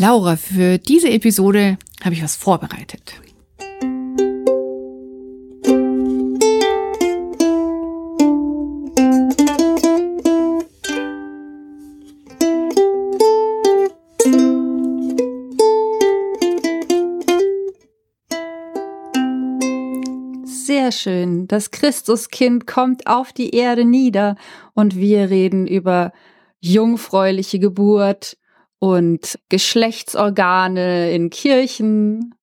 Laura, für diese Episode habe ich was vorbereitet. Sehr schön. Das Christuskind kommt auf die Erde nieder und wir reden über jungfräuliche Geburt und Geschlechtsorgane in Kirchen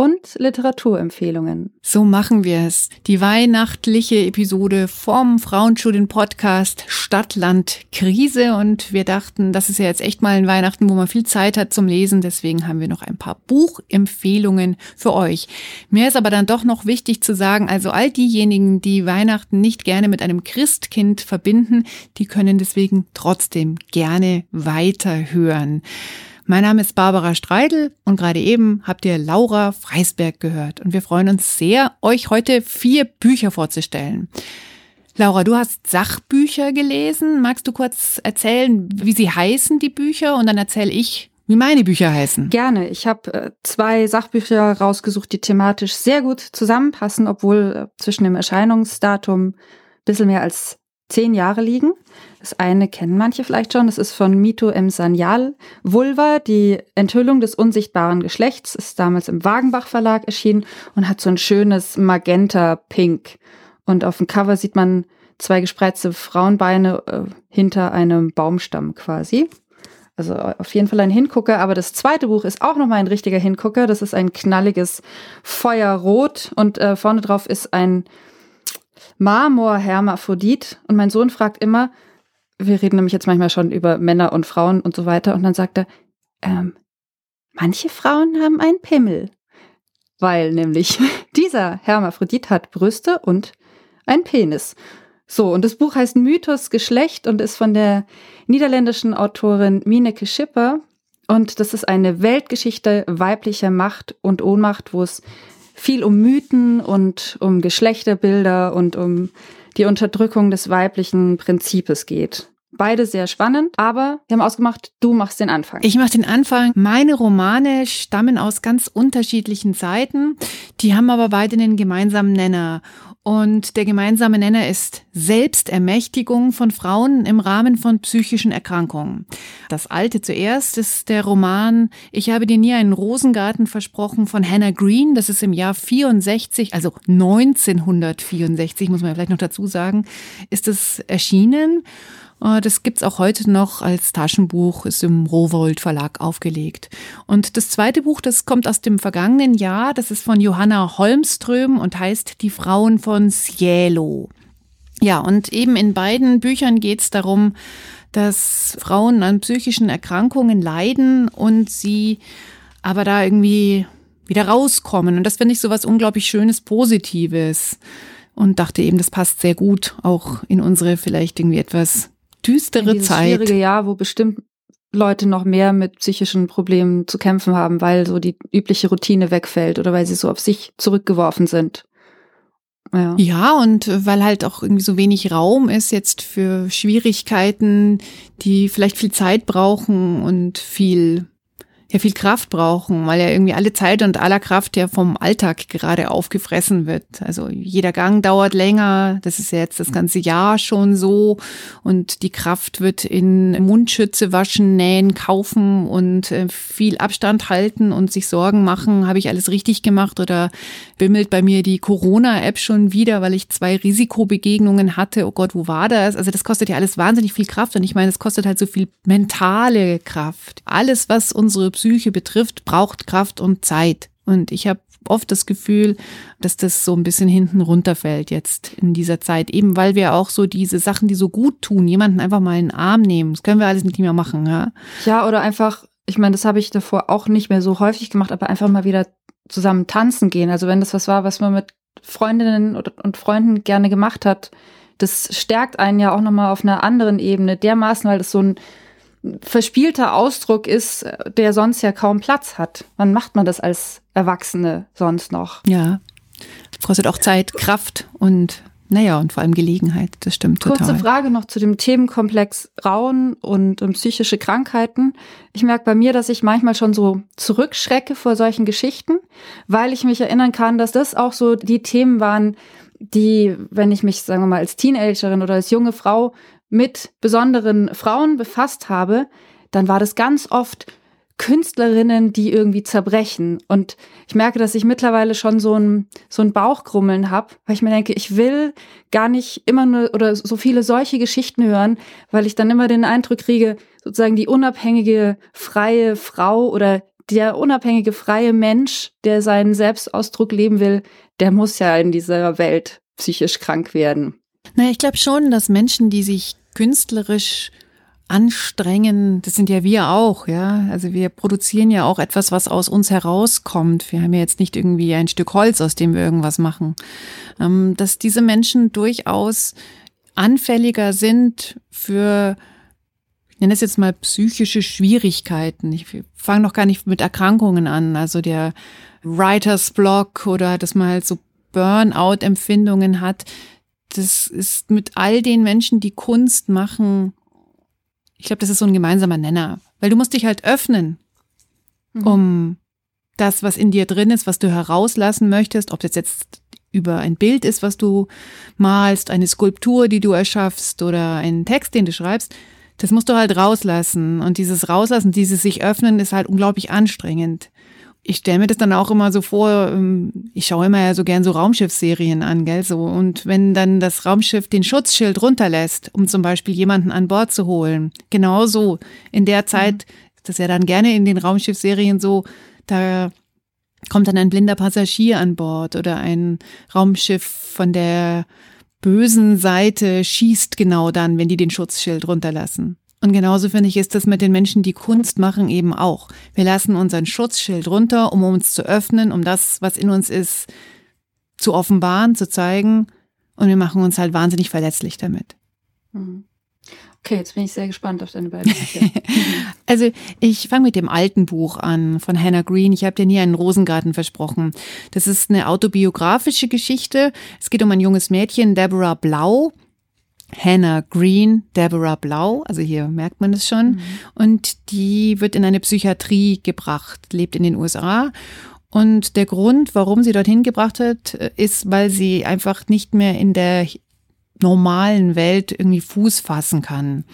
und Literaturempfehlungen. So machen wir es. Die weihnachtliche Episode vom Frauenstudien-Podcast Stadtland Krise. Und wir dachten, das ist ja jetzt echt mal ein Weihnachten, wo man viel Zeit hat zum Lesen. Deswegen haben wir noch ein paar Buchempfehlungen für euch. Mir ist aber dann doch noch wichtig zu sagen, also all diejenigen, die Weihnachten nicht gerne mit einem Christkind verbinden, die können deswegen trotzdem gerne weiterhören. Mein Name ist Barbara Streidel und gerade eben habt ihr Laura Freisberg gehört. Und wir freuen uns sehr, euch heute vier Bücher vorzustellen. Laura, du hast Sachbücher gelesen. Magst du kurz erzählen, wie sie heißen, die Bücher? Und dann erzähle ich, wie meine Bücher heißen. Gerne. Ich habe äh, zwei Sachbücher rausgesucht, die thematisch sehr gut zusammenpassen, obwohl äh, zwischen dem Erscheinungsdatum ein bisschen mehr als zehn Jahre liegen. Das eine kennen manche vielleicht schon, das ist von Mito M. Sanyal. Vulva, die Enthüllung des unsichtbaren Geschlechts, ist damals im Wagenbach Verlag erschienen und hat so ein schönes Magenta-Pink. Und auf dem Cover sieht man zwei gespreizte Frauenbeine äh, hinter einem Baumstamm quasi. Also auf jeden Fall ein Hingucker, aber das zweite Buch ist auch nochmal ein richtiger Hingucker. Das ist ein knalliges Feuerrot und äh, vorne drauf ist ein Marmor-Hermaphrodit. Und mein Sohn fragt immer, wir reden nämlich jetzt manchmal schon über Männer und Frauen und so weiter. Und dann sagt er, ähm, manche Frauen haben einen Pimmel. Weil nämlich dieser Hermaphrodit hat Brüste und einen Penis. So, und das Buch heißt Mythos Geschlecht und ist von der niederländischen Autorin Mineke Schipper. Und das ist eine Weltgeschichte weiblicher Macht und Ohnmacht, wo es viel um Mythen und um Geschlechterbilder und um die Unterdrückung des weiblichen Prinzips geht. Beide sehr spannend, aber wir haben ausgemacht, du machst den Anfang. Ich mache den Anfang. Meine Romane stammen aus ganz unterschiedlichen Seiten. Die haben aber beide einen gemeinsamen Nenner. Und der gemeinsame Nenner ist Selbstermächtigung von Frauen im Rahmen von psychischen Erkrankungen. Das alte zuerst ist der Roman Ich habe dir nie einen Rosengarten versprochen von Hannah Green. Das ist im Jahr 64, also 1964, muss man vielleicht noch dazu sagen, ist es erschienen. Äh, das gibt's auch heute noch als Taschenbuch, ist im Rowold Verlag aufgelegt. Und das zweite Buch, das kommt aus dem vergangenen Jahr, das ist von Johanna Holmström und heißt Die Frauen von Cielo. Ja, und eben in beiden Büchern geht's darum, dass Frauen an psychischen Erkrankungen leiden und sie aber da irgendwie wieder rauskommen. Und das finde ich so was unglaublich Schönes, Positives. Und dachte eben, das passt sehr gut auch in unsere vielleicht irgendwie etwas düstere in Zeit. schwierige Jahr, wo bestimmt Leute noch mehr mit psychischen Problemen zu kämpfen haben, weil so die übliche Routine wegfällt oder weil sie so auf sich zurückgeworfen sind. Ja. ja, und weil halt auch irgendwie so wenig Raum ist jetzt für Schwierigkeiten, die vielleicht viel Zeit brauchen und viel ja viel Kraft brauchen, weil ja irgendwie alle Zeit und aller Kraft ja vom Alltag gerade aufgefressen wird. Also jeder Gang dauert länger, das ist ja jetzt das ganze Jahr schon so und die Kraft wird in Mundschütze waschen, nähen, kaufen und äh, viel Abstand halten und sich Sorgen machen, habe ich alles richtig gemacht oder bimmelt bei mir die Corona-App schon wieder, weil ich zwei Risikobegegnungen hatte. Oh Gott, wo war das? Also das kostet ja alles wahnsinnig viel Kraft und ich meine, es kostet halt so viel mentale Kraft. Alles, was unsere Psyche betrifft, braucht Kraft und Zeit. Und ich habe oft das Gefühl, dass das so ein bisschen hinten runterfällt jetzt in dieser Zeit, eben weil wir auch so diese Sachen, die so gut tun, jemanden einfach mal in den Arm nehmen. Das können wir alles nicht mehr machen, ja? Ja, oder einfach, ich meine, das habe ich davor auch nicht mehr so häufig gemacht, aber einfach mal wieder zusammen tanzen gehen. Also wenn das was war, was man mit Freundinnen und Freunden gerne gemacht hat, das stärkt einen ja auch nochmal auf einer anderen Ebene dermaßen, weil das so ein verspielter Ausdruck ist, der sonst ja kaum Platz hat. Wann macht man das als Erwachsene sonst noch? Ja, kostet auch Zeit, Kraft und Naja, und vor allem Gelegenheit, das stimmt total. Kurze Frage noch zu dem Themenkomplex Frauen und, und psychische Krankheiten. Ich merke bei mir, dass ich manchmal schon so zurückschrecke vor solchen Geschichten, weil ich mich erinnern kann, dass das auch so die Themen waren, die, wenn ich mich, sagen wir mal, als Teenagerin oder als junge Frau mit besonderen Frauen befasst habe, dann war das ganz oft Künstlerinnen, die irgendwie zerbrechen. Und ich merke, dass ich mittlerweile schon so ein, so ein Bauchgrummeln habe, weil ich mir denke, ich will gar nicht immer nur oder so viele solche Geschichten hören, weil ich dann immer den Eindruck kriege, sozusagen die unabhängige, freie Frau oder der unabhängige, freie Mensch, der seinen Selbstausdruck leben will, der muss ja in dieser Welt psychisch krank werden. Naja, ich glaube schon, dass Menschen, die sich künstlerisch anstrengen, das sind ja wir auch, ja. Also wir produzieren ja auch etwas, was aus uns herauskommt. Wir haben ja jetzt nicht irgendwie ein Stück Holz, aus dem wir irgendwas machen. Ähm, dass diese Menschen durchaus anfälliger sind für, ich nenne es jetzt mal psychische Schwierigkeiten. Ich fange noch gar nicht mit Erkrankungen an. Also der Writers Block oder dass man halt so Burnout-Empfindungen hat. Das ist mit all den Menschen, die Kunst machen, ich glaube, das ist so ein gemeinsamer Nenner, weil du musst dich halt öffnen, mhm. um das, was in dir drin ist, was du herauslassen möchtest, ob das jetzt über ein Bild ist, was du malst, eine Skulptur, die du erschaffst oder einen Text, den du schreibst, das musst du halt rauslassen. Und dieses Rauslassen, dieses sich öffnen, ist halt unglaublich anstrengend ich stelle mir das dann auch immer so vor, ähm, ich schaue immer ja so gern so Raumschiffserien an, gell, so. Und wenn dann das Raumschiff den Schutzschild runterlässt, um zum Beispiel jemanden an Bord zu holen, genauso in der Zeit, das ist ja dann gerne in den Raumschiffserien so, da kommt dann ein blinder Passagier an Bord oder ein Raumschiff von der bösen Seite schießt genau dann, wenn die den Schutzschild runterlassen. Und genauso finde ich, ist das mit den Menschen, die Kunst machen, eben auch. Wir lassen unseren Schutzschild runter, um uns zu öffnen, um das, was in uns ist, zu offenbaren, zu zeigen. Und wir machen uns halt wahnsinnig verletzlich damit. Mhm. Okay, jetzt bin ich sehr gespannt auf deine beiden Bücher. also ich fange mit dem alten Buch an von Hannah Green. Ich habe dir nie einen Rosengarten versprochen. Das ist eine autobiografische Geschichte. Es geht um ein junges Mädchen, Deborah Blau. Hannah Green, Deborah Blau, also hier merkt man es schon. Mhm. Und die wird in eine Psychiatrie gebracht, lebt in den USA. Und der Grund, warum sie dorthin gebracht hat, ist, weil sie einfach nicht mehr in der normalen Welt irgendwie Fuß fassen kann.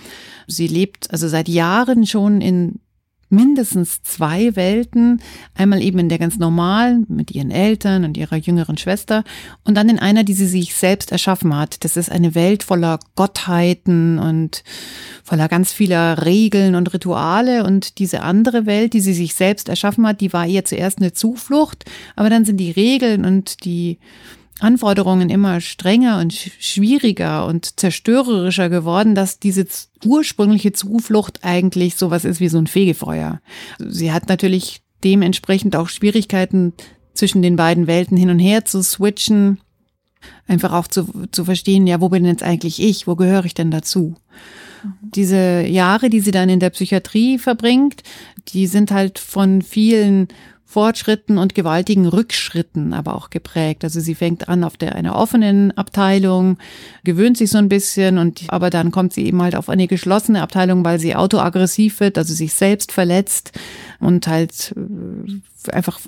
Sie lebt also seit Jahren schon in mindestens zwei Welten. Einmal eben in der ganz normalen mit ihren Eltern und ihrer jüngeren Schwester und dann in einer, die sie sich selbst erschaffen hat. Das ist eine Welt voller Gottheiten und voller ganz vieler Regeln und Rituale. Und diese andere Welt, die sie sich selbst erschaffen hat, die war ihr zuerst eine Zuflucht, aber dann sind die Regeln und die Anforderungen immer strenger und schwieriger und zerstörerischer geworden, dass diese ursprüngliche Zuflucht eigentlich sowas ist wie so ein Fegefeuer. Sie hat natürlich dementsprechend auch Schwierigkeiten zwischen den beiden Welten hin und her zu switchen, einfach auch zu, zu verstehen, ja, wo bin jetzt eigentlich ich, wo gehöre ich denn dazu? Mhm. Diese Jahre, die sie dann in der Psychiatrie verbringt, die sind halt von vielen Fortschritten und gewaltigen Rückschritten aber auch geprägt. Also sie fängt an auf der einer offenen Abteilung, gewöhnt sich so ein bisschen und aber dann kommt sie eben halt auf eine geschlossene Abteilung, weil sie autoaggressiv wird, also sich selbst verletzt und halt äh, einfach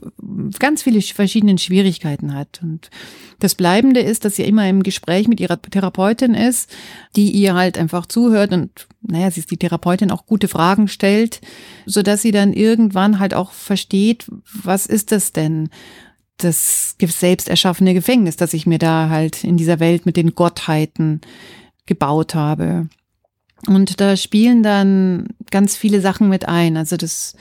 ganz viele verschiedene Schwierigkeiten hat. Und das Bleibende ist, dass sie immer im Gespräch mit ihrer Therapeutin ist, die ihr halt einfach zuhört und, naja, sie ist die Therapeutin auch gute Fragen stellt, so dass sie dann irgendwann halt auch versteht, was ist das denn? Das selbst erschaffene Gefängnis, das ich mir da halt in dieser Welt mit den Gottheiten gebaut habe. Und da spielen dann ganz viele Sachen mit ein. Also das,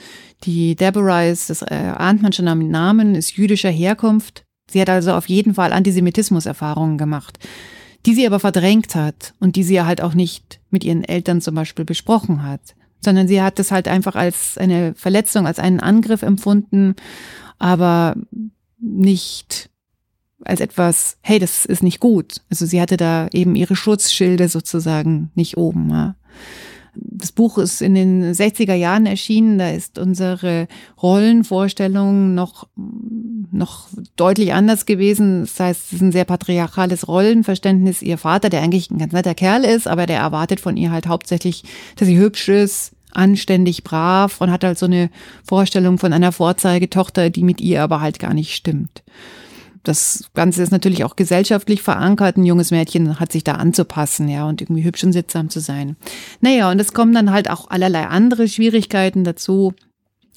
die Deborah ist, das äh, ahnt man schon am Namen, ist jüdischer Herkunft. Sie hat also auf jeden Fall Antisemitismus-Erfahrungen gemacht, die sie aber verdrängt hat und die sie ja halt auch nicht mit ihren Eltern zum Beispiel besprochen hat, sondern sie hat das halt einfach als eine Verletzung, als einen Angriff empfunden, aber nicht als etwas, hey, das ist nicht gut. Also sie hatte da eben ihre Schutzschilde sozusagen nicht oben. Ja. Das Buch ist in den 60er Jahren erschienen, da ist unsere Rollenvorstellung noch noch deutlich anders gewesen. Das heißt, es ist ein sehr patriarchales Rollenverständnis. Ihr Vater, der eigentlich ein ganz netter Kerl ist, aber der erwartet von ihr halt hauptsächlich, dass sie hübsch ist, anständig, brav und hat halt so eine Vorstellung von einer Vorzeigetochter, die mit ihr aber halt gar nicht stimmt. Das Ganze ist natürlich auch gesellschaftlich verankert. Ein junges Mädchen hat sich da anzupassen, ja, und irgendwie hübsch und sittsam zu sein. Naja, und es kommen dann halt auch allerlei andere Schwierigkeiten dazu.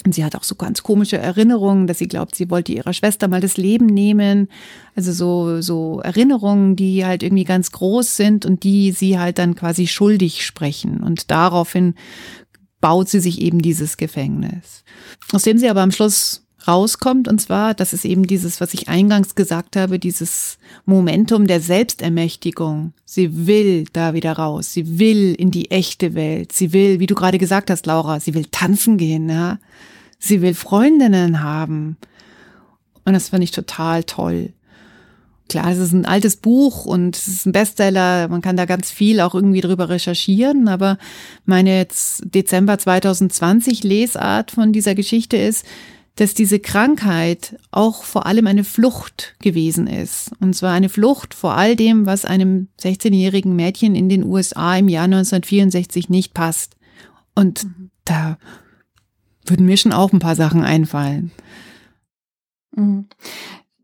Und sie hat auch so ganz komische Erinnerungen, dass sie glaubt, sie wollte ihrer Schwester mal das Leben nehmen. Also so, so Erinnerungen, die halt irgendwie ganz groß sind und die sie halt dann quasi schuldig sprechen. Und daraufhin baut sie sich eben dieses Gefängnis. Aus dem sie aber am Schluss rauskommt, und zwar, das ist eben dieses, was ich eingangs gesagt habe, dieses Momentum der Selbstermächtigung. Sie will da wieder raus. Sie will in die echte Welt. Sie will, wie du gerade gesagt hast, Laura, sie will tanzen gehen, ja. Sie will Freundinnen haben. Und das fand ich total toll klar, es ist ein altes Buch und es ist ein Bestseller. Man kann da ganz viel auch irgendwie drüber recherchieren. Aber meine Dezember 2020 Lesart von dieser Geschichte ist, dass diese Krankheit auch vor allem eine Flucht gewesen ist. Und zwar eine Flucht vor all dem, was einem 16-jährigen Mädchen in den USA im Jahr 1964 nicht passt. Und mhm. da würden mir schon auch ein paar Sachen einfallen. Mhm.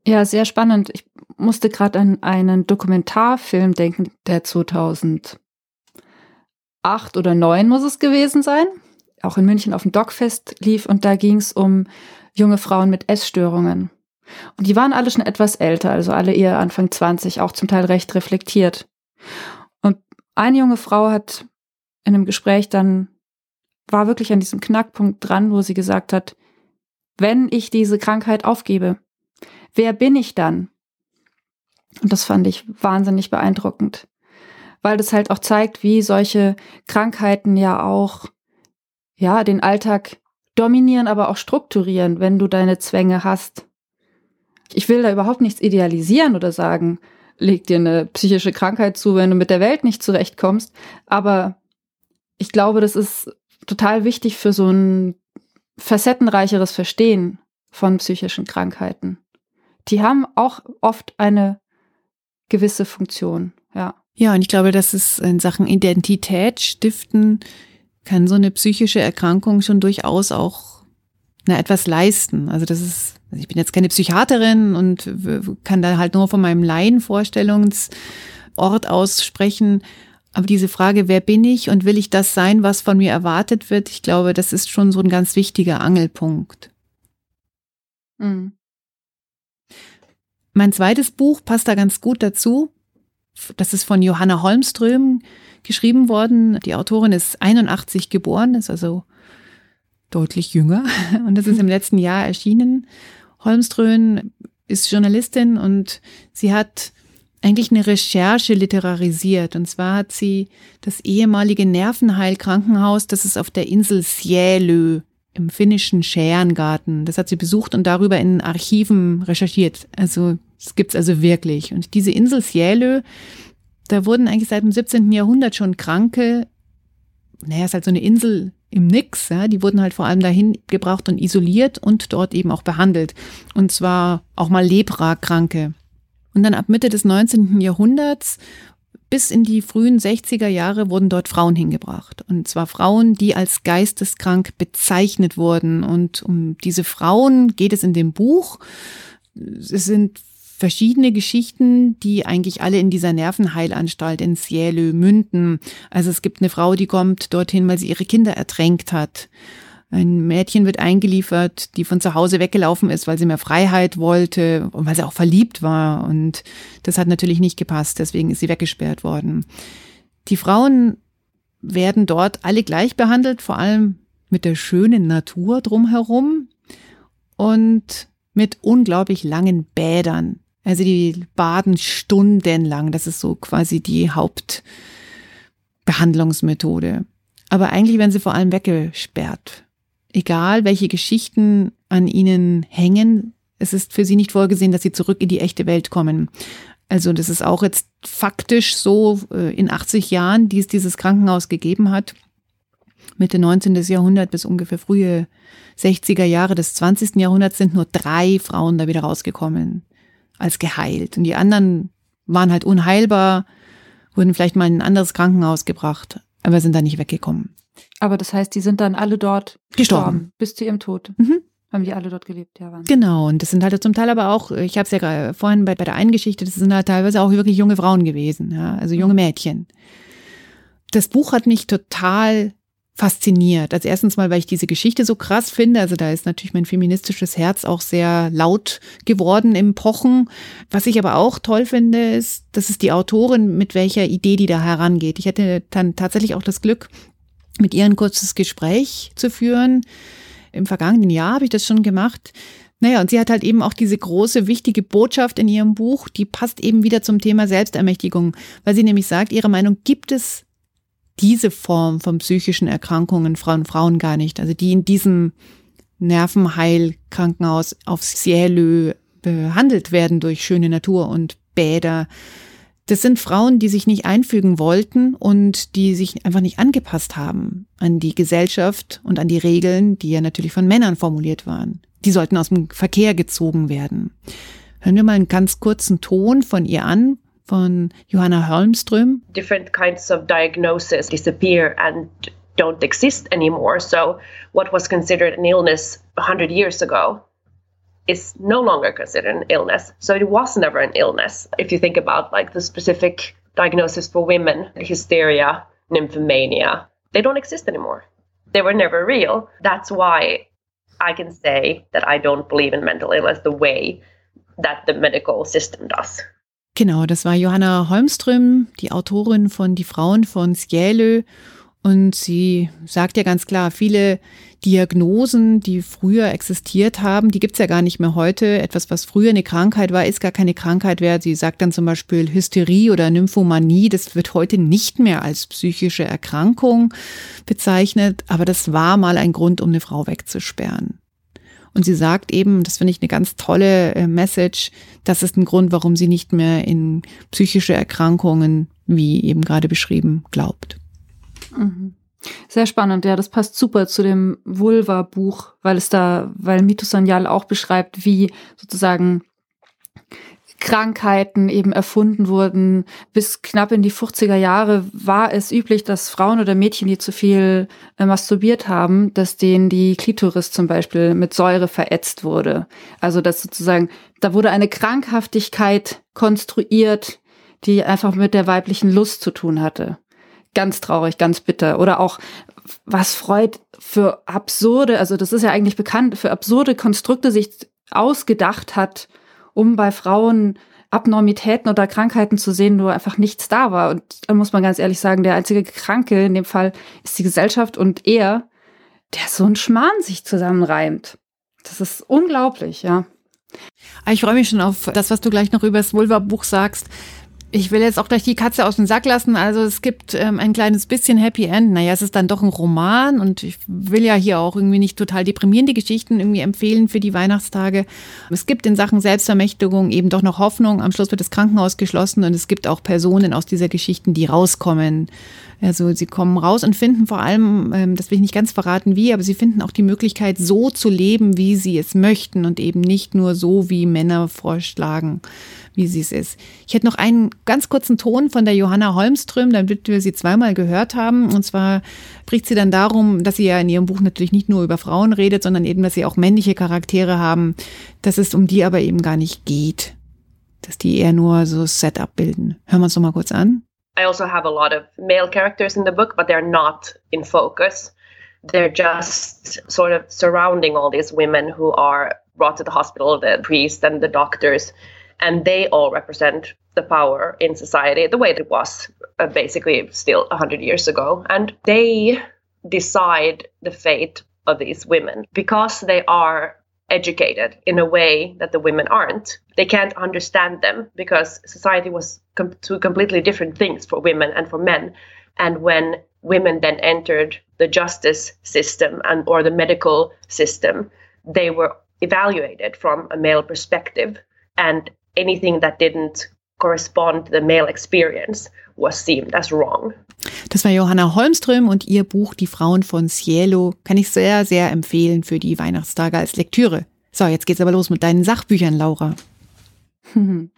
Ja, sehr spannend. Ich musste gerade an einen Dokumentarfilm denken, der 2008 oder 9 muss es gewesen sein, auch in München auf dem Dogfest lief und da ging es um junge Frauen mit Essstörungen. Und die waren alle schon etwas älter, also alle eher Anfang 20, auch zum Teil recht reflektiert. Und eine junge Frau hat in einem Gespräch dann, war wirklich an diesem Knackpunkt dran, wo sie gesagt hat, wenn ich diese Krankheit aufgebe, wer bin ich dann? Und das fand ich wahnsinnig beeindruckend, weil das halt auch zeigt, wie solche Krankheiten ja auch, ja, den Alltag dominieren, aber auch strukturieren, wenn du deine Zwänge hast. Ich will da überhaupt nichts idealisieren oder sagen, leg dir eine psychische Krankheit zu, wenn du mit der Welt nicht zurechtkommst. Aber ich glaube, das ist total wichtig für so ein facettenreicheres Verstehen von psychischen Krankheiten. Die haben auch oft eine gewisse Funktion, ja. Ja, und ich glaube, dass es in Sachen Identität stiften kann so eine psychische Erkrankung schon durchaus auch na, etwas leisten. Also das ist, also ich bin jetzt keine Psychiaterin und kann da halt nur von meinem Laienvorstellungsort aus sprechen. Aber diese Frage, wer bin ich und will ich das sein, was von mir erwartet wird, ich glaube, das ist schon so ein ganz wichtiger Angelpunkt. Mhm. Mein zweites Buch passt da ganz gut dazu. Das ist von Johanna Holmström geschrieben worden. Die Autorin ist 81 geboren, ist also deutlich jünger und das ist im letzten Jahr erschienen. Holmström ist Journalistin und sie hat eigentlich eine Recherche literarisiert. Und zwar hat sie das ehemalige Nervenheilkrankenhaus, das ist auf der Insel Sjelö im finnischen Schärengarten. Das hat sie besucht und darüber in Archiven recherchiert. Also das gibt's also wirklich. Und diese Insel Själö, da wurden eigentlich seit dem 17. Jahrhundert schon Kranke, naja, ist halt so eine Insel im Nix, ja, die wurden halt vor allem dahin gebracht und isoliert und dort eben auch behandelt. Und zwar auch mal Lepra-Kranke. Und dann ab Mitte des 19. Jahrhunderts bis in die frühen 60er Jahre wurden dort Frauen hingebracht. Und zwar Frauen, die als geisteskrank bezeichnet wurden. Und um diese Frauen geht es in dem Buch. Es sind verschiedene Geschichten, die eigentlich alle in dieser Nervenheilanstalt in Cielo münden. Also es gibt eine Frau, die kommt dorthin, weil sie ihre Kinder ertränkt hat. Ein Mädchen wird eingeliefert, die von zu Hause weggelaufen ist, weil sie mehr Freiheit wollte und weil sie auch verliebt war. Und das hat natürlich nicht gepasst, deswegen ist sie weggesperrt worden. Die Frauen werden dort alle gleich behandelt, vor allem mit der schönen Natur drumherum und mit unglaublich langen Bädern. Also die baden stundenlang. Das ist so quasi die Hauptbehandlungsmethode. Aber eigentlich werden sie vor allem weggesperrt. Egal, welche Geschichten an ihnen hängen, es ist für sie nicht vorgesehen, dass sie zurück in die echte Welt kommen. Also das ist auch jetzt faktisch so äh, in 80 Jahren, die es dieses Krankenhaus gegeben hat, Mitte 19. Jahrhundert bis ungefähr frühe 60er Jahre des 20. Jahrhunderts sind nur drei Frauen da wieder rausgekommen als geheilt. Und die anderen waren halt unheilbar, wurden vielleicht mal in ein anderes Krankenhaus gebracht, aber sind da nicht weggekommen. Aber das heißt, die sind dann alle dort gestorben, gestorben bis zu ihrem Tod. Mhm. Haben die alle dort gelebt, ja. Wahnsinn. Genau, und das sind halt zum Teil aber auch, ich habe es ja vorhin bei, bei der einen Geschichte, das sind halt teilweise auch wirklich junge Frauen gewesen, ja, also junge mhm. Mädchen. Das Buch hat mich total fasziniert. Also erstens mal, weil ich diese Geschichte so krass finde. Also da ist natürlich mein feministisches Herz auch sehr laut geworden im Pochen. Was ich aber auch toll finde, ist, das ist die Autorin, mit welcher Idee die da herangeht. Ich hatte dann tatsächlich auch das Glück, mit ihr ein kurzes Gespräch zu führen. Im vergangenen Jahr habe ich das schon gemacht. Naja, und sie hat halt eben auch diese große, wichtige Botschaft in ihrem Buch, die passt eben wieder zum Thema Selbstermächtigung, weil sie nämlich sagt, ihrer Meinung gibt es diese Form von psychischen Erkrankungen Frauen Frauen gar nicht. Also die in diesem Nervenheilkrankenhaus auf Cielö behandelt werden durch schöne Natur und Bäder. Das sind Frauen, die sich nicht einfügen wollten und die sich einfach nicht angepasst haben an die Gesellschaft und an die Regeln, die ja natürlich von Männern formuliert waren. Die sollten aus dem Verkehr gezogen werden. Hören wir mal einen ganz kurzen Ton von ihr an, von Johanna Holmström. Different kinds of diagnosis disappear and don't exist anymore. So what was considered an illness 100 years ago is no longer considered an illness. So it was never an illness. If you think about like the specific diagnosis for women, hysteria, nymphomania, they don't exist anymore. They were never real. That's why I can say that I don't believe in mental illness the way that the medical system does. Genau, das war Johanna Holmström, die Autorin von Die Frauen von Scielö. Und sie sagt ja ganz klar, viele Diagnosen, die früher existiert haben, die gibt's ja gar nicht mehr heute. Etwas, was früher eine Krankheit war, ist gar keine Krankheit mehr. Sie sagt dann zum Beispiel Hysterie oder Nymphomanie. Das wird heute nicht mehr als psychische Erkrankung bezeichnet, aber das war mal ein Grund, um eine Frau wegzusperren. Und sie sagt eben, das finde ich eine ganz tolle äh, Message, das ist ein Grund, warum sie nicht mehr in psychische Erkrankungen, wie eben gerade beschrieben, glaubt. Mhm. Sehr spannend, ja, das passt super zu dem Vulva-Buch, weil es da, weil Mito Sanyal auch beschreibt, wie sozusagen Krankheiten eben erfunden wurden. Bis knapp in die 50er Jahre war es üblich, dass Frauen oder Mädchen, die zu viel äh, masturbiert haben, dass denen die Klitoris zum Beispiel mit Säure verätzt wurde. Also dass sozusagen, da wurde eine Krankhaftigkeit konstruiert, die einfach mit der weiblichen Lust zu tun hatte. Ganz traurig, ganz bitter. Oder auch, was Freud für absurde, also das ist ja eigentlich bekannt, für absurde Konstrukte sich ausgedacht hat, um bei Frauen Abnormitäten oder Krankheiten zu sehen, wo einfach nichts da war. Und da muss man ganz ehrlich sagen, der einzige Kranke in dem Fall ist die Gesellschaft und er, der so ein Schmarrn sich zusammenreimt. Das ist unglaublich, ja. Ich freue mich schon auf das, was du gleich noch über das Vulva-Buch sagst. Ich will jetzt auch gleich die Katze aus dem Sack lassen. Also es gibt ähm, ein kleines bisschen Happy End. Naja, es ist dann doch ein Roman und ich will ja hier auch irgendwie nicht total deprimierende Geschichten irgendwie empfehlen für die Weihnachtstage. Es gibt in Sachen Selbstermächtigung eben doch noch Hoffnung. Am Schluss wird das Krankenhaus geschlossen und es gibt auch Personen aus dieser Geschichten, die rauskommen. Also sie kommen raus und finden vor allem, ähm, das will ich nicht ganz verraten wie, aber sie finden auch die Möglichkeit, so zu leben, wie sie es möchten und eben nicht nur so, wie Männer vorschlagen wie sie es ist. Ich hätte noch einen ganz kurzen Ton von der Johanna Holmström, damit wir sie zweimal gehört haben. Und zwar spricht sie dann darum, dass sie ja in ihrem Buch natürlich nicht nur über Frauen redet, sondern eben, dass sie auch männliche Charaktere haben, dass es um die aber eben gar nicht geht. Dass die eher nur so Setup bilden. Hören wir uns noch mal kurz an. I also have a lot of male characters in the book, but they're not in focus. They're just sort of surrounding all these women who are brought to the hospital, the priests and the doctors. and they all represent the power in society the way it was uh, basically still 100 years ago and they decide the fate of these women because they are educated in a way that the women aren't. They can't understand them because society was com- two completely different things for women and for men. And when women then entered the justice system and or the medical system they were evaluated from a male perspective. And anything that didn't correspond to the male experience was seen as wrong. Das war Johanna Holmström und ihr Buch Die Frauen von Cielo kann ich sehr, sehr empfehlen für die Weihnachtstage als Lektüre. So, jetzt geht's aber los mit deinen Sachbüchern, Laura.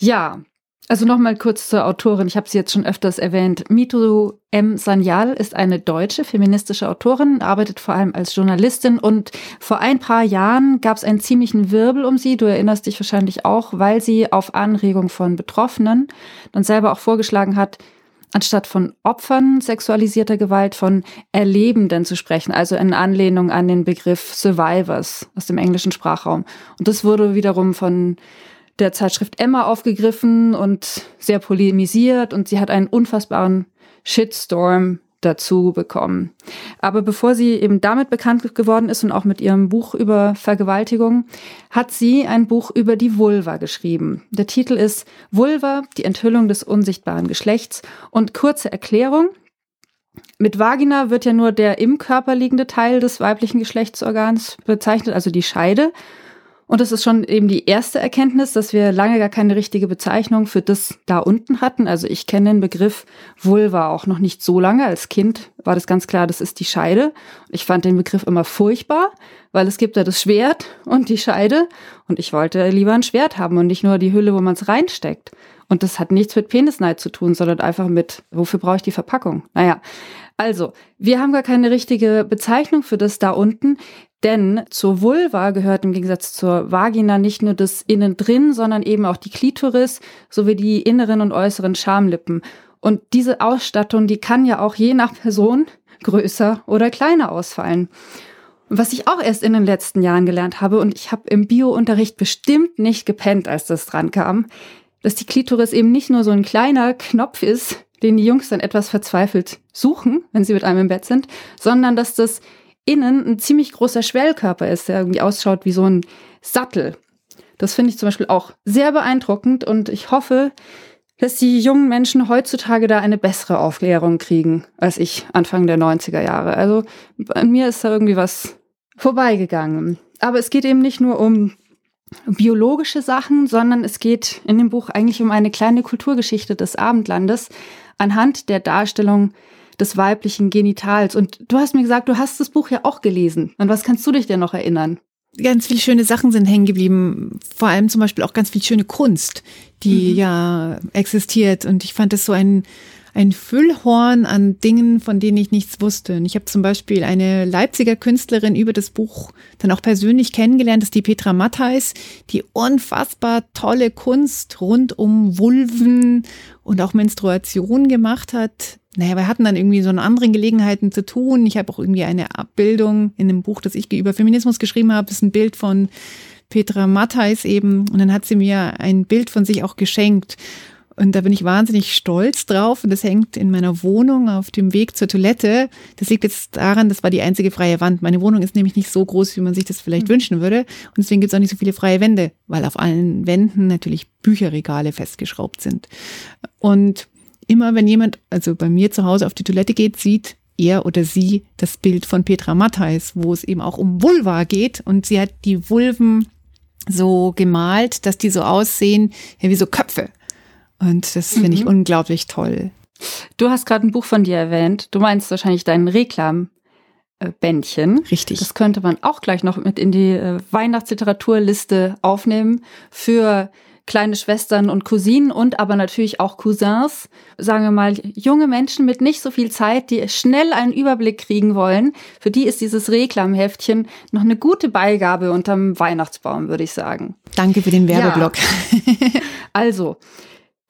Ja, also nochmal kurz zur Autorin. Ich habe sie jetzt schon öfters erwähnt. Mitu M. Sanyal ist eine deutsche feministische Autorin, arbeitet vor allem als Journalistin und vor ein paar Jahren gab es einen ziemlichen Wirbel um sie. Du erinnerst dich wahrscheinlich auch, weil sie auf Anregung von Betroffenen dann selber auch vorgeschlagen hat, anstatt von Opfern sexualisierter Gewalt von Erlebenden zu sprechen, also in Anlehnung an den Begriff Survivors aus dem englischen Sprachraum. Und das wurde wiederum von der Zeitschrift Emma aufgegriffen und sehr polemisiert und sie hat einen unfassbaren Shitstorm dazu bekommen. Aber bevor sie eben damit bekannt geworden ist und auch mit ihrem Buch über Vergewaltigung, hat sie ein Buch über die Vulva geschrieben. Der Titel ist Vulva, die Enthüllung des unsichtbaren Geschlechts und kurze Erklärung. Mit Vagina wird ja nur der im Körper liegende Teil des weiblichen Geschlechtsorgans bezeichnet, also die Scheide. Und das ist schon eben die erste Erkenntnis, dass wir lange gar keine richtige Bezeichnung für das da unten hatten. Also ich kenne den Begriff Vulva auch noch nicht so lange. Als Kind war das ganz klar, das ist die Scheide. Ich fand den Begriff immer furchtbar, weil es gibt ja das Schwert und die Scheide. Und ich wollte lieber ein Schwert haben und nicht nur die Hülle, wo man es reinsteckt. Und das hat nichts mit Penisneid zu tun, sondern einfach mit, wofür brauche ich die Verpackung? Naja, also, wir haben gar keine richtige Bezeichnung für das da unten. Denn zur Vulva gehört im Gegensatz zur Vagina nicht nur das Innen drin, sondern eben auch die Klitoris sowie die inneren und äußeren Schamlippen. Und diese Ausstattung, die kann ja auch je nach Person größer oder kleiner ausfallen. Was ich auch erst in den letzten Jahren gelernt habe, und ich habe im Biounterricht bestimmt nicht gepennt, als das dran kam, dass die Klitoris eben nicht nur so ein kleiner Knopf ist, den die Jungs dann etwas verzweifelt suchen, wenn sie mit einem im Bett sind, sondern dass das innen ein ziemlich großer Schwellkörper ist, der irgendwie ausschaut wie so ein Sattel. Das finde ich zum Beispiel auch sehr beeindruckend und ich hoffe, dass die jungen Menschen heutzutage da eine bessere Aufklärung kriegen als ich Anfang der 90er Jahre. Also bei mir ist da irgendwie was vorbeigegangen. Aber es geht eben nicht nur um biologische Sachen, sondern es geht in dem Buch eigentlich um eine kleine Kulturgeschichte des Abendlandes anhand der Darstellung des weiblichen Genitals. Und du hast mir gesagt, du hast das Buch ja auch gelesen. An was kannst du dich denn noch erinnern? Ganz viele schöne Sachen sind hängen geblieben. Vor allem zum Beispiel auch ganz viel schöne Kunst, die mhm. ja existiert. Und ich fand es so ein, ein Füllhorn an Dingen, von denen ich nichts wusste. Und ich habe zum Beispiel eine Leipziger Künstlerin über das Buch dann auch persönlich kennengelernt, das ist die Petra Mattheis, die unfassbar tolle Kunst rund um Vulven und auch Menstruation gemacht hat. Naja, wir hatten dann irgendwie so in anderen Gelegenheiten zu tun. Ich habe auch irgendwie eine Abbildung in einem Buch, das ich über Feminismus geschrieben habe. Das ist ein Bild von Petra Mattheis eben. Und dann hat sie mir ein Bild von sich auch geschenkt. Und da bin ich wahnsinnig stolz drauf. Und das hängt in meiner Wohnung auf dem Weg zur Toilette. Das liegt jetzt daran, das war die einzige freie Wand. Meine Wohnung ist nämlich nicht so groß, wie man sich das vielleicht mhm. wünschen würde. Und deswegen gibt es auch nicht so viele freie Wände, weil auf allen Wänden natürlich Bücherregale festgeschraubt sind. Und immer wenn jemand, also bei mir zu Hause auf die Toilette geht, sieht er oder sie das Bild von Petra Mattheis, wo es eben auch um Vulva geht und sie hat die Vulven so gemalt, dass die so aussehen ja, wie so Köpfe. Und das finde mhm. ich unglaublich toll. Du hast gerade ein Buch von dir erwähnt. Du meinst wahrscheinlich deinen Reklam. Bändchen. Richtig. Das könnte man auch gleich noch mit in die äh, Weihnachtsliteraturliste aufnehmen für kleine Schwestern und Cousinen und aber natürlich auch Cousins, sagen wir mal junge Menschen mit nicht so viel Zeit, die schnell einen Überblick kriegen wollen. Für die ist dieses Reklamheftchen noch eine gute Beigabe unterm Weihnachtsbaum, würde ich sagen. Danke für den Werbeblock. Ja. Also,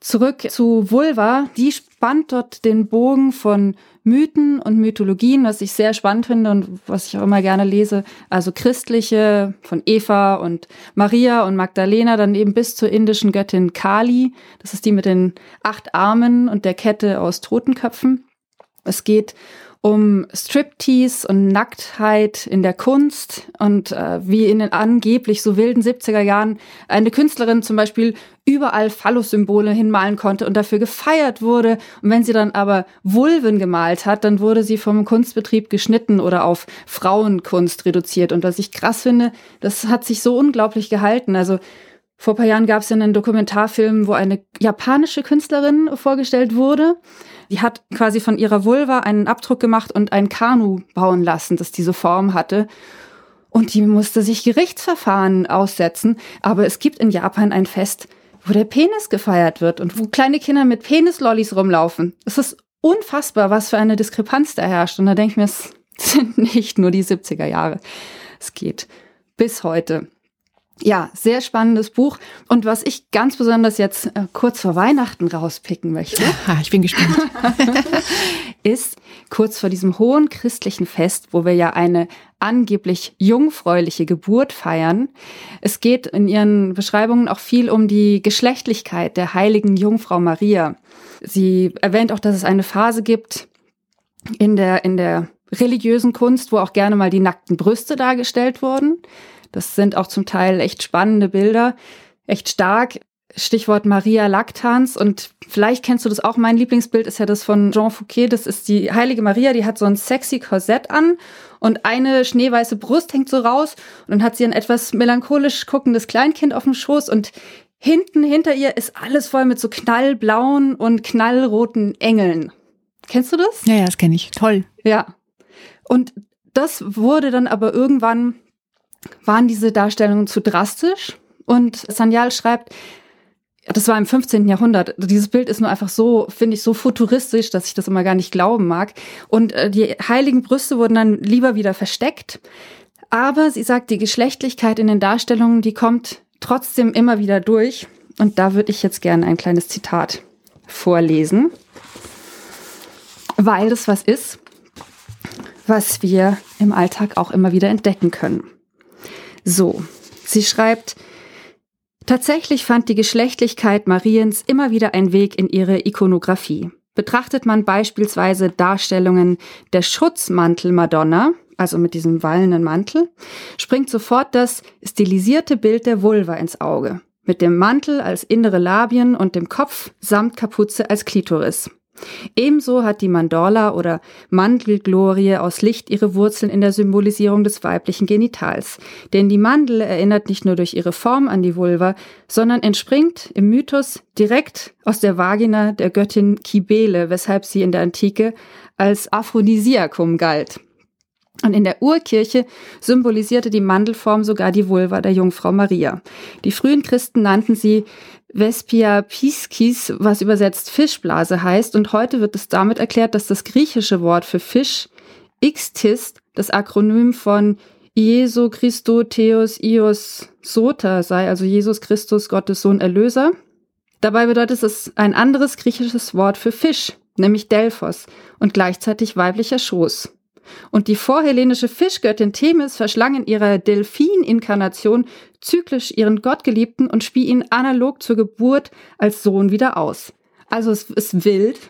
Zurück zu Vulva. Die spannt dort den Bogen von Mythen und Mythologien, was ich sehr spannend finde und was ich auch immer gerne lese. Also christliche von Eva und Maria und Magdalena, dann eben bis zur indischen Göttin Kali. Das ist die mit den acht Armen und der Kette aus Totenköpfen. Es geht um Striptease und Nacktheit in der Kunst und äh, wie in den angeblich so wilden 70er Jahren eine Künstlerin zum Beispiel überall Phallus-Symbole hinmalen konnte und dafür gefeiert wurde. Und wenn sie dann aber Vulven gemalt hat, dann wurde sie vom Kunstbetrieb geschnitten oder auf Frauenkunst reduziert. Und was ich krass finde, das hat sich so unglaublich gehalten. Also Vor ein paar Jahren gab es ja einen Dokumentarfilm, wo eine japanische Künstlerin vorgestellt wurde. Die hat quasi von ihrer Vulva einen Abdruck gemacht und ein Kanu bauen lassen, das diese Form hatte. Und die musste sich Gerichtsverfahren aussetzen. Aber es gibt in Japan ein Fest, wo der Penis gefeiert wird und wo kleine Kinder mit Penislollis rumlaufen. Es ist unfassbar, was für eine Diskrepanz da herrscht. Und da denke ich mir, es sind nicht nur die 70er Jahre. Es geht bis heute. Ja, sehr spannendes Buch. Und was ich ganz besonders jetzt äh, kurz vor Weihnachten rauspicken möchte. ich bin gespannt. ist kurz vor diesem hohen christlichen Fest, wo wir ja eine angeblich jungfräuliche Geburt feiern. Es geht in ihren Beschreibungen auch viel um die Geschlechtlichkeit der heiligen Jungfrau Maria. Sie erwähnt auch, dass es eine Phase gibt in der, in der religiösen Kunst, wo auch gerne mal die nackten Brüste dargestellt wurden. Das sind auch zum Teil echt spannende Bilder, echt stark. Stichwort Maria Lactans und vielleicht kennst du das auch. Mein Lieblingsbild ist ja das von Jean Fouquet. Das ist die heilige Maria, die hat so ein sexy Korsett an und eine schneeweiße Brust hängt so raus und dann hat sie ein etwas melancholisch guckendes Kleinkind auf dem Schoß und hinten hinter ihr ist alles voll mit so knallblauen und knallroten Engeln. Kennst du das? Ja, ja, das kenne ich. Toll. Ja. Und das wurde dann aber irgendwann waren diese Darstellungen zu drastisch. Und Sanyal schreibt, das war im 15. Jahrhundert. Dieses Bild ist nur einfach so, finde ich, so futuristisch, dass ich das immer gar nicht glauben mag. Und äh, die heiligen Brüste wurden dann lieber wieder versteckt. Aber sie sagt, die Geschlechtlichkeit in den Darstellungen, die kommt trotzdem immer wieder durch. Und da würde ich jetzt gerne ein kleines Zitat vorlesen, weil das was ist, was wir im Alltag auch immer wieder entdecken können. So, sie schreibt, Tatsächlich fand die Geschlechtlichkeit Mariens immer wieder einen Weg in ihre Ikonographie. Betrachtet man beispielsweise Darstellungen der Schutzmantel Madonna, also mit diesem wallenden Mantel, springt sofort das stilisierte Bild der Vulva ins Auge, mit dem Mantel als innere Labien und dem Kopf samt Kapuze als Klitoris. Ebenso hat die Mandorla oder Mandelglorie aus Licht ihre Wurzeln in der Symbolisierung des weiblichen Genitals. Denn die Mandel erinnert nicht nur durch ihre Form an die Vulva, sondern entspringt im Mythos direkt aus der Vagina der Göttin Kybele, weshalb sie in der Antike als Aphrodisiakum galt. Und in der Urkirche symbolisierte die Mandelform sogar die Vulva der Jungfrau Maria. Die frühen Christen nannten sie Vespia piscis, was übersetzt Fischblase heißt. Und heute wird es damit erklärt, dass das griechische Wort für Fisch Ixtis, das Akronym von Jesu Christo Theos Ios Sota sei, also Jesus Christus, Gottes Sohn Erlöser. Dabei bedeutet es ein anderes griechisches Wort für Fisch, nämlich Delphos und gleichzeitig weiblicher Schoß. Und die vorhellenische Fischgöttin Themis verschlang in ihrer Delphin-Inkarnation zyklisch ihren Gottgeliebten und spie ihn analog zur Geburt als Sohn wieder aus. Also es ist wild.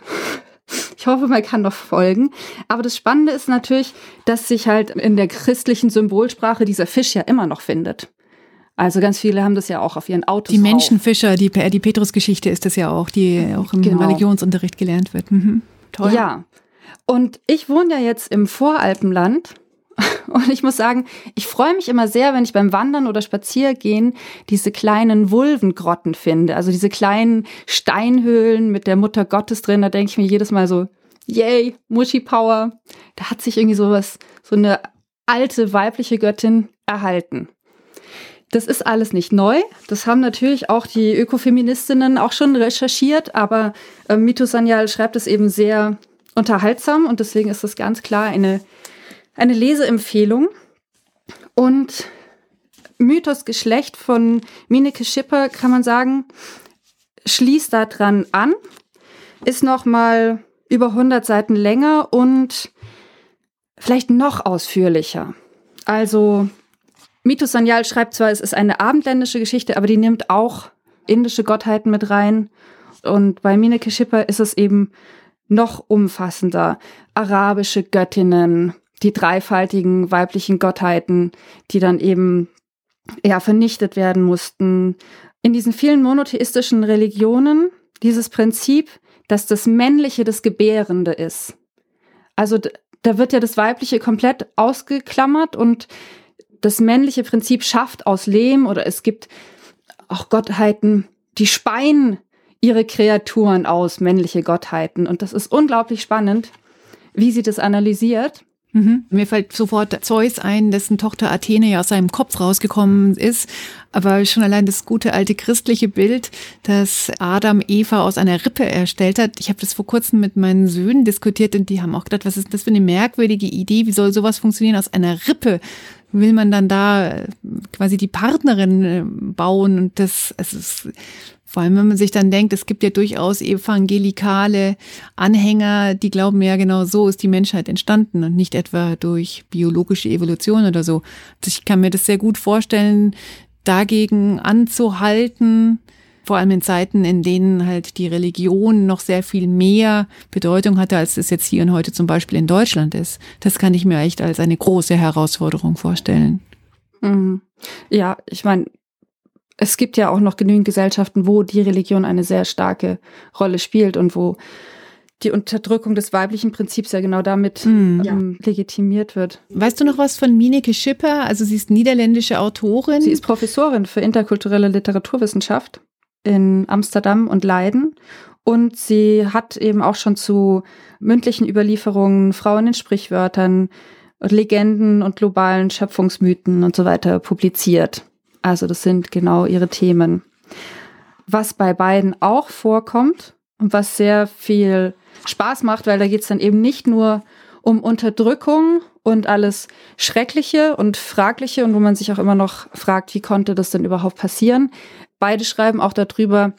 Ich hoffe, man kann noch folgen. Aber das Spannende ist natürlich, dass sich halt in der christlichen Symbolsprache dieser Fisch ja immer noch findet. Also ganz viele haben das ja auch auf ihren Autos. Die Menschenfischer, die, die Petrus-Geschichte ist das ja auch, die auch im genau. Religionsunterricht gelernt wird. Mhm. Toll. Ja, und ich wohne ja jetzt im Voralpenland. Und ich muss sagen, ich freue mich immer sehr, wenn ich beim Wandern oder Spaziergehen diese kleinen Vulvengrotten finde. Also diese kleinen Steinhöhlen mit der Mutter Gottes drin. Da denke ich mir jedes Mal so, yay, Muschi Power. Da hat sich irgendwie sowas, so eine alte weibliche Göttin erhalten. Das ist alles nicht neu. Das haben natürlich auch die Ökofeministinnen auch schon recherchiert, aber äh, Mito Sanyal schreibt es eben sehr unterhaltsam und deswegen ist das ganz klar eine, eine Leseempfehlung. Und Mythos Geschlecht von Mineke Schipper kann man sagen, schließt da dran an, ist noch mal über 100 Seiten länger und vielleicht noch ausführlicher. Also Mythos Sanyal schreibt zwar, es ist eine abendländische Geschichte, aber die nimmt auch indische Gottheiten mit rein. Und bei Mineke Schipper ist es eben noch umfassender. Arabische Göttinnen, die dreifaltigen weiblichen Gottheiten, die dann eben ja vernichtet werden mussten. In diesen vielen monotheistischen Religionen dieses Prinzip, dass das Männliche das Gebärende ist. Also da wird ja das Weibliche komplett ausgeklammert und das männliche Prinzip schafft aus Lehm oder es gibt auch Gottheiten, die speien ihre Kreaturen aus, männliche Gottheiten. Und das ist unglaublich spannend, wie sie das analysiert. Mhm. Mir fällt sofort Zeus ein, dessen Tochter Athene ja aus seinem Kopf rausgekommen ist. Aber schon allein das gute alte christliche Bild, dass Adam Eva aus einer Rippe erstellt hat. Ich habe das vor kurzem mit meinen Söhnen diskutiert und die haben auch gedacht, was ist das für eine merkwürdige Idee? Wie soll sowas funktionieren aus einer Rippe? Will man dann da quasi die Partnerin äh, bauen? Und das, es ist vor allem, wenn man sich dann denkt, es gibt ja durchaus evangelikale Anhänger, die glauben ja genau so ist die Menschheit entstanden und nicht etwa durch biologische Evolution oder so. Also ich kann mir das sehr gut vorstellen, dagegen anzuhalten, vor allem in Zeiten, in denen halt die Religion noch sehr viel mehr Bedeutung hatte, als es jetzt hier und heute zum Beispiel in Deutschland ist. Das kann ich mir echt als eine große Herausforderung vorstellen. Mhm. Ja, ich meine, es gibt ja auch noch genügend Gesellschaften, wo die Religion eine sehr starke Rolle spielt und wo die Unterdrückung des weiblichen Prinzips ja genau damit mm, ähm, ja. legitimiert wird. Weißt du noch was von Mineke Schipper? Also sie ist niederländische Autorin. Sie ist Professorin für interkulturelle Literaturwissenschaft in Amsterdam und Leiden. Und sie hat eben auch schon zu mündlichen Überlieferungen, Frauen in Sprichwörtern, Legenden und globalen Schöpfungsmythen und so weiter publiziert. Also das sind genau ihre Themen. Was bei beiden auch vorkommt und was sehr viel Spaß macht, weil da geht es dann eben nicht nur um Unterdrückung und alles Schreckliche und Fragliche und wo man sich auch immer noch fragt, wie konnte das denn überhaupt passieren. Beide schreiben auch darüber,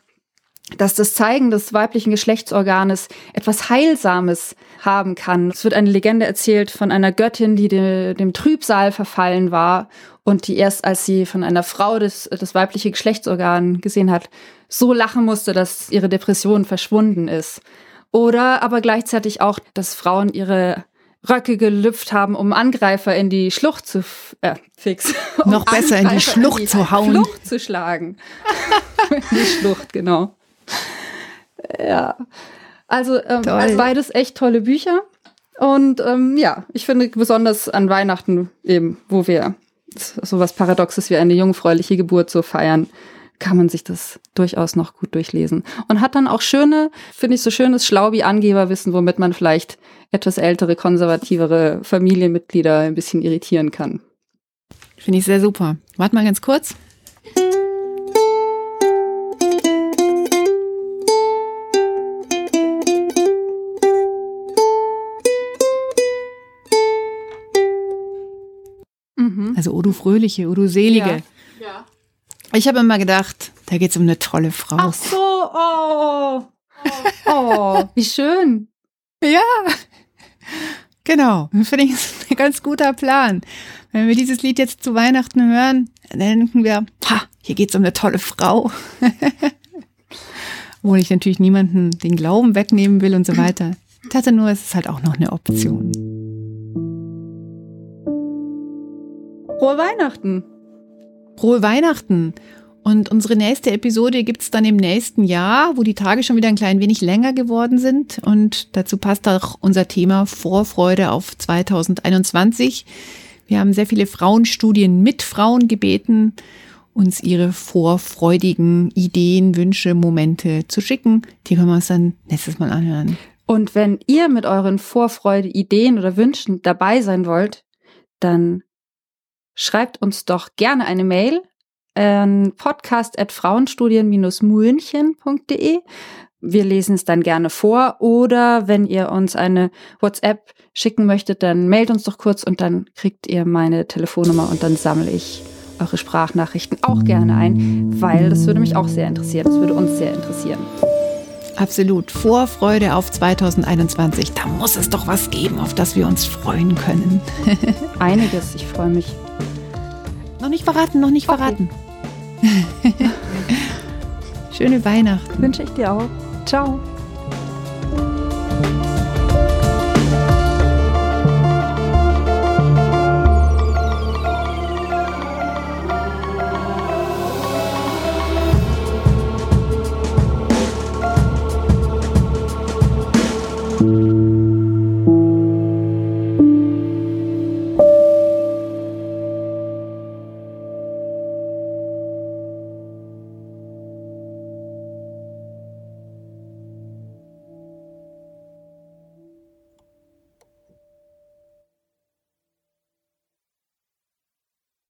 dass das Zeigen des weiblichen Geschlechtsorganes etwas Heilsames haben kann. Es wird eine Legende erzählt von einer Göttin, die de, dem Trübsal verfallen war und die erst, als sie von einer Frau das, das weibliche Geschlechtsorgan gesehen hat, so lachen musste, dass ihre Depression verschwunden ist. Oder aber gleichzeitig auch, dass Frauen ihre Röcke gelüpft haben, um Angreifer in die Schlucht zu äh, fix. Um Noch besser Angreifer in die Schlucht in die zu hauen. Schlucht zu schlagen. in die Schlucht, genau. Ja. Also, ähm, also beides echt tolle Bücher. Und ähm, ja, ich finde besonders an Weihnachten eben, wo wir so was Paradoxes wie eine jungfräuliche Geburt so feiern, kann man sich das durchaus noch gut durchlesen. Und hat dann auch schöne, finde ich so schönes Schlaubi-Angeberwissen, womit man vielleicht etwas ältere, konservativere Familienmitglieder ein bisschen irritieren kann. Finde ich sehr super. Warte mal ganz kurz. Also O du Fröhliche, O du Selige. Ja. ja. Ich habe immer gedacht, da geht es um eine tolle Frau. Ach so, oh. Oh, oh wie schön. Ja. Genau. Finde ich ein ganz guter Plan. Wenn wir dieses Lied jetzt zu Weihnachten hören, dann denken wir, ha, hier geht es um eine tolle Frau. Obwohl ich natürlich niemanden den Glauben wegnehmen will und so weiter. Ich dachte nur, es ist halt auch noch eine Option. Frohe Weihnachten! Frohe Weihnachten! Und unsere nächste Episode gibt es dann im nächsten Jahr, wo die Tage schon wieder ein klein wenig länger geworden sind. Und dazu passt auch unser Thema Vorfreude auf 2021. Wir haben sehr viele Frauenstudien mit Frauen gebeten, uns ihre vorfreudigen Ideen, Wünsche, Momente zu schicken. Die können wir uns dann nächstes Mal anhören. Und wenn ihr mit euren Vorfreude, Ideen oder Wünschen dabei sein wollt, dann schreibt uns doch gerne eine Mail an podcast.frauenstudien-münchen.de. Wir lesen es dann gerne vor oder wenn ihr uns eine WhatsApp schicken möchtet, dann meldet uns doch kurz und dann kriegt ihr meine Telefonnummer und dann sammle ich eure Sprachnachrichten auch gerne ein, weil das würde mich auch sehr interessieren. Das würde uns sehr interessieren. Absolut. Vorfreude auf 2021. Da muss es doch was geben, auf das wir uns freuen können. Einiges. Ich freue mich. Noch nicht verraten, noch nicht verraten. Okay. Schöne Weihnachten. Wünsche ich dir auch. Ciao.